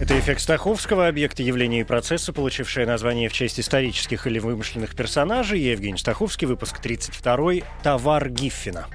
Это эффект Стаховского, объект явления и процесса, получившее название в честь исторических или вымышленных персонажей. Я Евгений Стаховский, выпуск 32 «Товар Гиффина».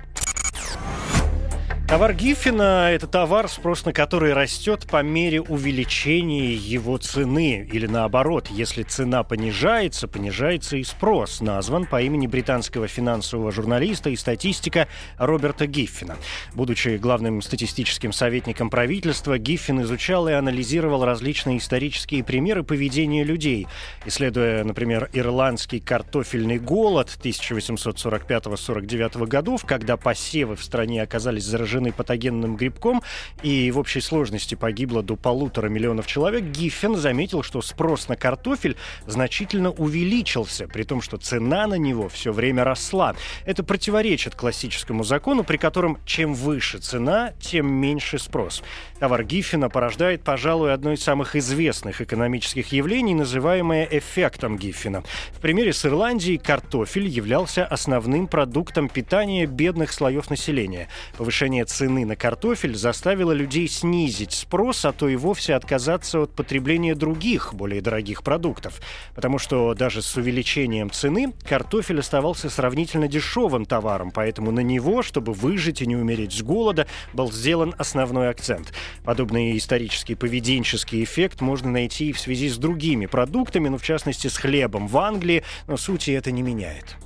Товар Гиффина – это товар, спрос на который растет по мере увеличения его цены. Или наоборот, если цена понижается, понижается и спрос. Назван по имени британского финансового журналиста и статистика Роберта Гиффина. Будучи главным статистическим советником правительства, Гиффин изучал и анализировал различные исторические примеры поведения людей. Исследуя, например, ирландский картофельный голод 1845-49 годов, когда посевы в стране оказались заражены заражены патогенным грибком, и в общей сложности погибло до полутора миллионов человек, Гиффен заметил, что спрос на картофель значительно увеличился, при том, что цена на него все время росла. Это противоречит классическому закону, при котором чем выше цена, тем меньше спрос. Товар Гиффена порождает, пожалуй, одно из самых известных экономических явлений, называемое эффектом Гиффена. В примере с Ирландией картофель являлся основным продуктом питания бедных слоев населения. Повышение цены на картофель заставило людей снизить спрос, а то и вовсе отказаться от потребления других, более дорогих продуктов. Потому что даже с увеличением цены картофель оставался сравнительно дешевым товаром, поэтому на него, чтобы выжить и не умереть с голода, был сделан основной акцент. Подобный исторический поведенческий эффект можно найти и в связи с другими продуктами, ну, в частности, с хлебом в Англии, но сути это не меняет.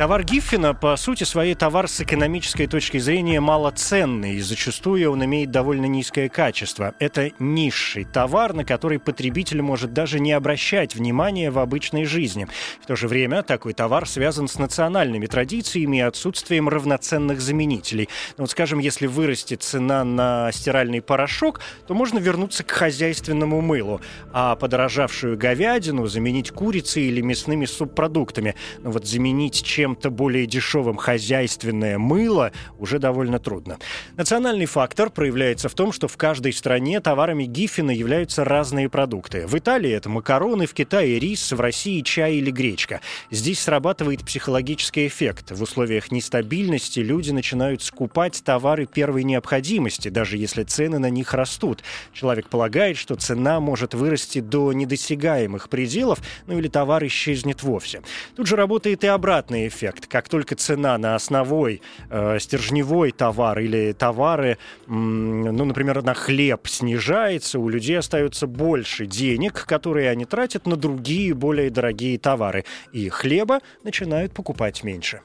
Товар Гиффина, по сути своей, товар с экономической точки зрения малоценный, и зачастую он имеет довольно низкое качество. Это низший товар, на который потребитель может даже не обращать внимания в обычной жизни. В то же время такой товар связан с национальными традициями и отсутствием равноценных заменителей. Вот, скажем, если вырастет цена на стиральный порошок, то можно вернуться к хозяйственному мылу, а подорожавшую говядину заменить курицей или мясными субпродуктами. Но вот заменить чем чем-то более дешевым хозяйственное мыло уже довольно трудно. Национальный фактор проявляется в том, что в каждой стране товарами Гиффина являются разные продукты. В Италии это макароны, в Китае рис, в России чай или гречка. Здесь срабатывает психологический эффект. В условиях нестабильности люди начинают скупать товары первой необходимости, даже если цены на них растут. Человек полагает, что цена может вырасти до недосягаемых пределов, ну или товар исчезнет вовсе. Тут же работает и обратный эффект эффект. Как только цена на основой э, стержневой товар или товары, ну, например, на хлеб снижается, у людей остается больше денег, которые они тратят на другие более дорогие товары. И хлеба начинают покупать меньше.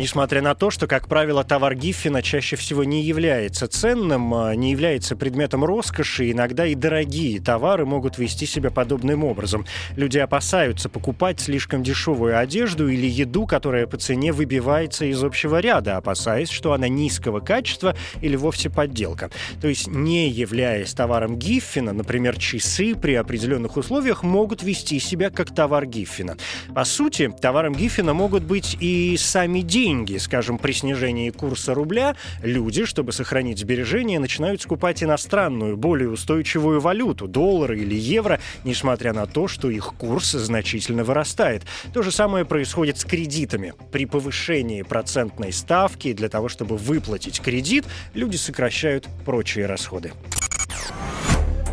Несмотря на то, что, как правило, товар Гиффина чаще всего не является ценным, а, не является предметом роскоши, иногда и дорогие товары могут вести себя подобным образом. Люди опасаются покупать слишком дешевую одежду или еду, которая по цене выбивается из общего ряда, опасаясь, что она низкого качества или вовсе подделка. То есть, не являясь товаром Гиффина, например, часы при определенных условиях могут вести себя как товар Гиффина. По сути, товаром Гиффина могут быть и сами деньги, деньги. Скажем, при снижении курса рубля люди, чтобы сохранить сбережения, начинают скупать иностранную, более устойчивую валюту, доллары или евро, несмотря на то, что их курс значительно вырастает. То же самое происходит с кредитами. При повышении процентной ставки для того, чтобы выплатить кредит, люди сокращают прочие расходы.